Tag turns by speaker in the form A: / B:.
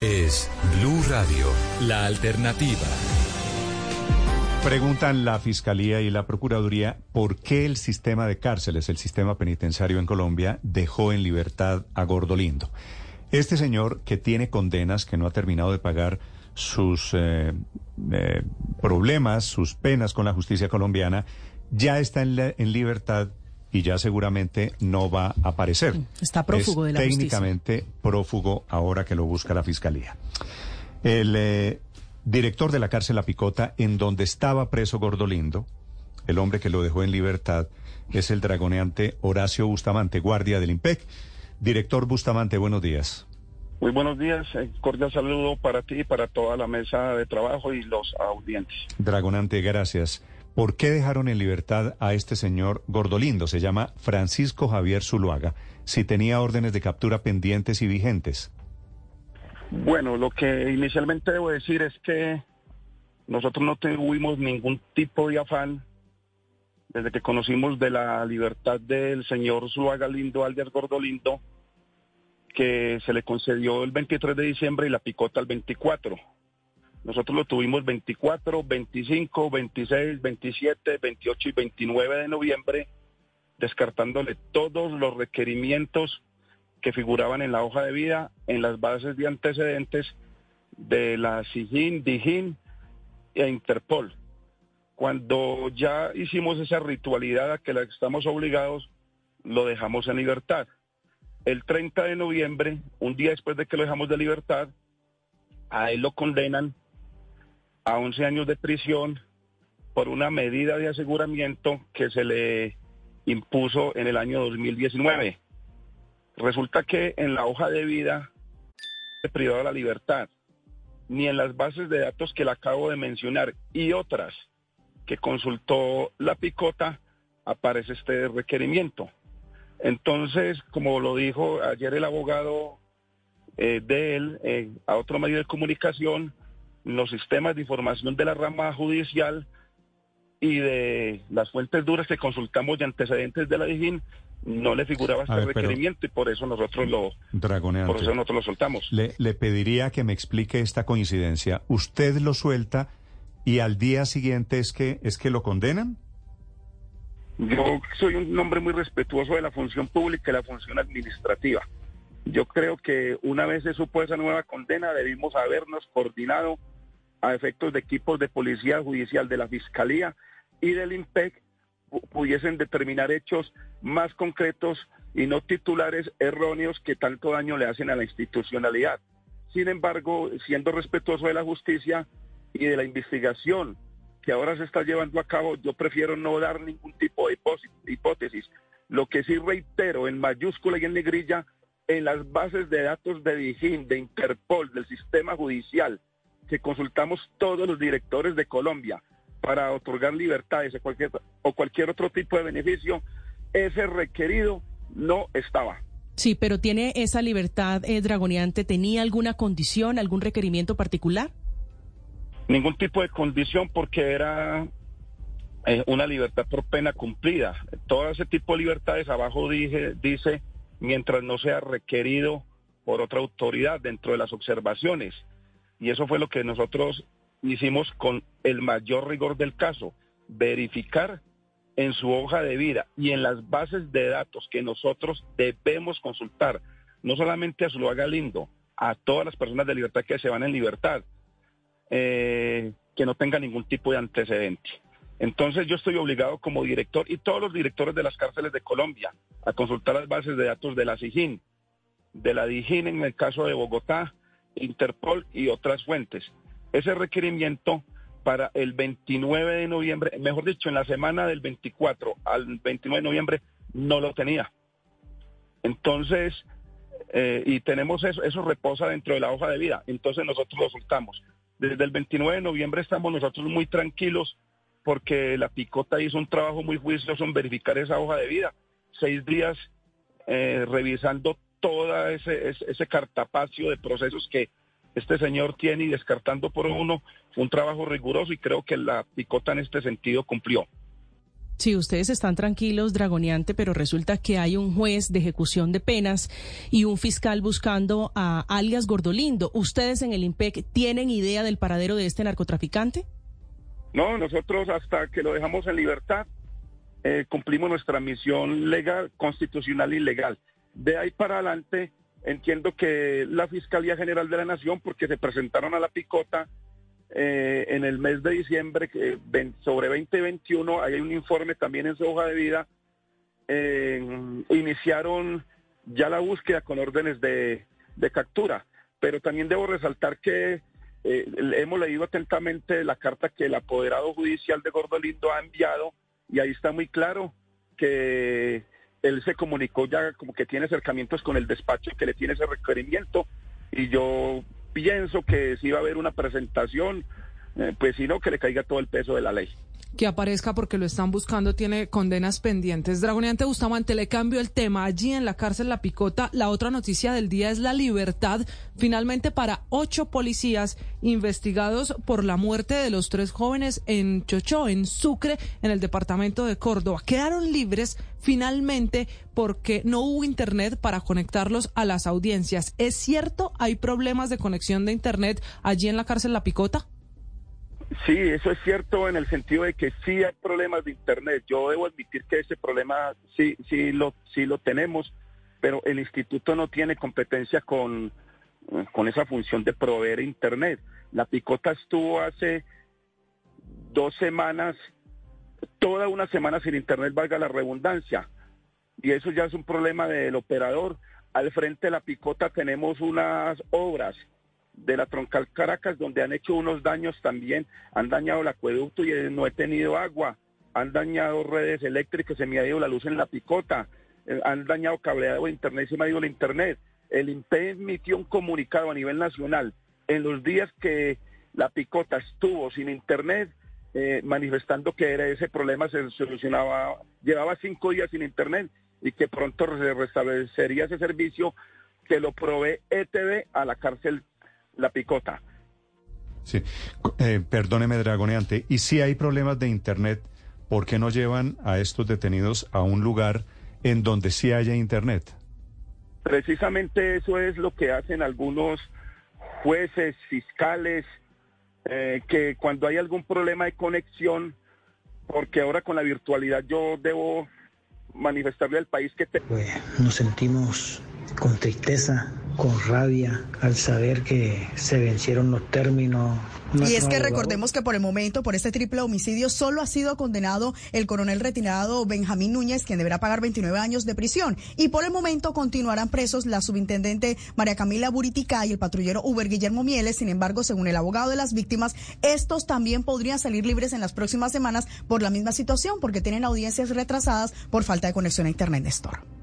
A: Es Blue Radio, la alternativa.
B: Preguntan la Fiscalía y la Procuraduría por qué el sistema de cárceles, el sistema penitenciario en Colombia, dejó en libertad a Gordolindo. Este señor que tiene condenas, que no ha terminado de pagar sus eh, eh, problemas, sus penas con la justicia colombiana, ya está en, en libertad y ya seguramente no va a aparecer.
C: Está prófugo de la
B: técnicamente prófugo ahora que lo busca la fiscalía. El eh, director de la cárcel La Picota, en donde estaba preso Gordolindo, el hombre que lo dejó en libertad, es el dragoneante Horacio Bustamante, guardia del IMPEC. Director Bustamante, buenos días.
D: Muy buenos días, eh, cordial saludo para ti y para toda la mesa de trabajo y los audientes.
B: Dragonante, gracias. ¿Por qué dejaron en libertad a este señor Gordolindo? Se llama Francisco Javier Zuluaga, si tenía órdenes de captura pendientes y vigentes.
D: Bueno, lo que inicialmente debo decir es que nosotros no tuvimos ningún tipo de afán desde que conocimos de la libertad del señor Zuluaga Lindo, Alder Gordolindo, que se le concedió el 23 de diciembre y la picota el 24. Nosotros lo tuvimos 24, 25, 26, 27, 28 y 29 de noviembre, descartándole todos los requerimientos que figuraban en la hoja de vida, en las bases de antecedentes de la SIGIN, DIGIN e Interpol. Cuando ya hicimos esa ritualidad a que la estamos obligados, lo dejamos en libertad. El 30 de noviembre, un día después de que lo dejamos de libertad, a él lo condenan a 11 años de prisión por una medida de aseguramiento que se le impuso en el año 2019. Resulta que en la hoja de vida se privado de la libertad, ni en las bases de datos que le acabo de mencionar y otras que consultó la picota aparece este requerimiento. Entonces, como lo dijo ayer el abogado eh, de él eh, a otro medio de comunicación, los sistemas de información de la rama judicial y de las fuentes duras que consultamos de antecedentes de la DIGIN, no le figuraba este requerimiento y por eso nosotros lo por eso nosotros lo soltamos.
B: Le, le pediría que me explique esta coincidencia. ¿Usted lo suelta y al día siguiente es que es que lo condenan?
D: Yo soy un hombre muy respetuoso de la función pública y la función administrativa. Yo creo que una vez se supo esa nueva condena, debimos habernos coordinado a efectos de equipos de policía judicial de la Fiscalía y del IMPEC pudiesen determinar hechos más concretos y no titulares erróneos que tanto daño le hacen a la institucionalidad. Sin embargo, siendo respetuoso de la justicia y de la investigación que ahora se está llevando a cabo, yo prefiero no dar ningún tipo de hipótesis. Lo que sí reitero en mayúscula y en negrilla, en las bases de datos de DIGIN, de Interpol, del sistema judicial, que consultamos todos los directores de Colombia para otorgar libertades o cualquier, o cualquier otro tipo de beneficio, ese requerido no estaba.
C: Sí, pero ¿tiene esa libertad eh, dragoneante? ¿Tenía alguna condición, algún requerimiento particular?
D: Ningún tipo de condición porque era eh, una libertad por pena cumplida. Todo ese tipo de libertades abajo dije, dice mientras no sea requerido por otra autoridad dentro de las observaciones. Y eso fue lo que nosotros hicimos con el mayor rigor del caso, verificar en su hoja de vida y en las bases de datos que nosotros debemos consultar, no solamente a Zuluaga Lindo, a todas las personas de libertad que se van en libertad, eh, que no tenga ningún tipo de antecedente. Entonces yo estoy obligado como director y todos los directores de las cárceles de Colombia a consultar las bases de datos de la SIGIN, de la DIGIN en el caso de Bogotá, Interpol y otras fuentes. Ese requerimiento para el 29 de noviembre, mejor dicho, en la semana del 24 al 29 de noviembre, no lo tenía. Entonces, eh, y tenemos eso, eso reposa dentro de la hoja de vida, entonces nosotros lo soltamos. Desde el 29 de noviembre estamos nosotros muy tranquilos porque la picota hizo un trabajo muy juicioso en verificar esa hoja de vida. Seis días eh, revisando todo ese, ese, cartapacio de procesos que este señor tiene y descartando por uno, fue un trabajo riguroso y creo que la picota en este sentido cumplió.
C: Sí, ustedes están tranquilos, Dragoniante, pero resulta que hay un juez de ejecución de penas y un fiscal buscando a alias Gordolindo. ¿Ustedes en el IMPEC tienen idea del paradero de este narcotraficante?
D: No, nosotros hasta que lo dejamos en libertad eh, cumplimos nuestra misión legal, constitucional y legal. De ahí para adelante entiendo que la Fiscalía General de la Nación, porque se presentaron a la picota, eh, en el mes de diciembre sobre 2021, hay un informe también en su hoja de vida, eh, iniciaron ya la búsqueda con órdenes de, captura. Pero también debo resaltar que eh, hemos leído atentamente la carta que el apoderado judicial de Gordolindo ha enviado y ahí está muy claro que él se comunicó ya como que tiene acercamientos con el despacho que le tiene ese requerimiento. Y yo pienso que si va a haber una presentación, eh, pues si no, que le caiga todo el peso de la ley
E: que aparezca porque lo están buscando, tiene condenas pendientes. Dragoniante Bustamante, le cambio el tema. Allí en la cárcel La Picota, la otra noticia del día es la libertad finalmente para ocho policías investigados por la muerte de los tres jóvenes en Chochó, en Sucre, en el departamento de Córdoba. Quedaron libres finalmente porque no hubo internet para conectarlos a las audiencias. ¿Es cierto? ¿Hay problemas de conexión de internet allí en la cárcel La Picota?
D: Sí, eso es cierto en el sentido de que sí hay problemas de Internet. Yo debo admitir que ese problema sí, sí, lo, sí lo tenemos, pero el instituto no tiene competencia con, con esa función de proveer Internet. La picota estuvo hace dos semanas, toda una semana sin Internet, valga la redundancia, y eso ya es un problema del operador. Al frente de la picota tenemos unas obras de la troncal Caracas, donde han hecho unos daños también, han dañado el acueducto y no he tenido agua, han dañado redes eléctricas, se me ha ido la luz en la picota, eh, han dañado cableado de internet, se me ha ido el internet. El INPE emitió un comunicado a nivel nacional en los días que la picota estuvo sin internet, eh, manifestando que era ese problema se solucionaba, llevaba cinco días sin internet y que pronto se restablecería ese servicio que lo provee ETV a la cárcel la picota.
B: Sí, eh, perdóneme, Dragoneante. Y si hay problemas de Internet, ¿por qué no llevan a estos detenidos a un lugar en donde sí haya Internet?
D: Precisamente eso es lo que hacen algunos jueces, fiscales, eh, que cuando hay algún problema de conexión, porque ahora con la virtualidad yo debo manifestarle al país que...
F: Pues nos sentimos con tristeza con rabia al saber que se vencieron los términos.
G: y es que recordemos que por el momento, por este triple homicidio, solo ha sido condenado el coronel retirado Benjamín Núñez, quien deberá pagar 29 años de prisión. Y por el momento continuarán presos la subintendente María Camila Buritica y el patrullero Uber Guillermo Mieles. Sin embargo, según el abogado de las víctimas, estos también podrían salir libres en las próximas semanas por la misma situación, porque tienen audiencias retrasadas por falta de conexión a Internet, Néstor.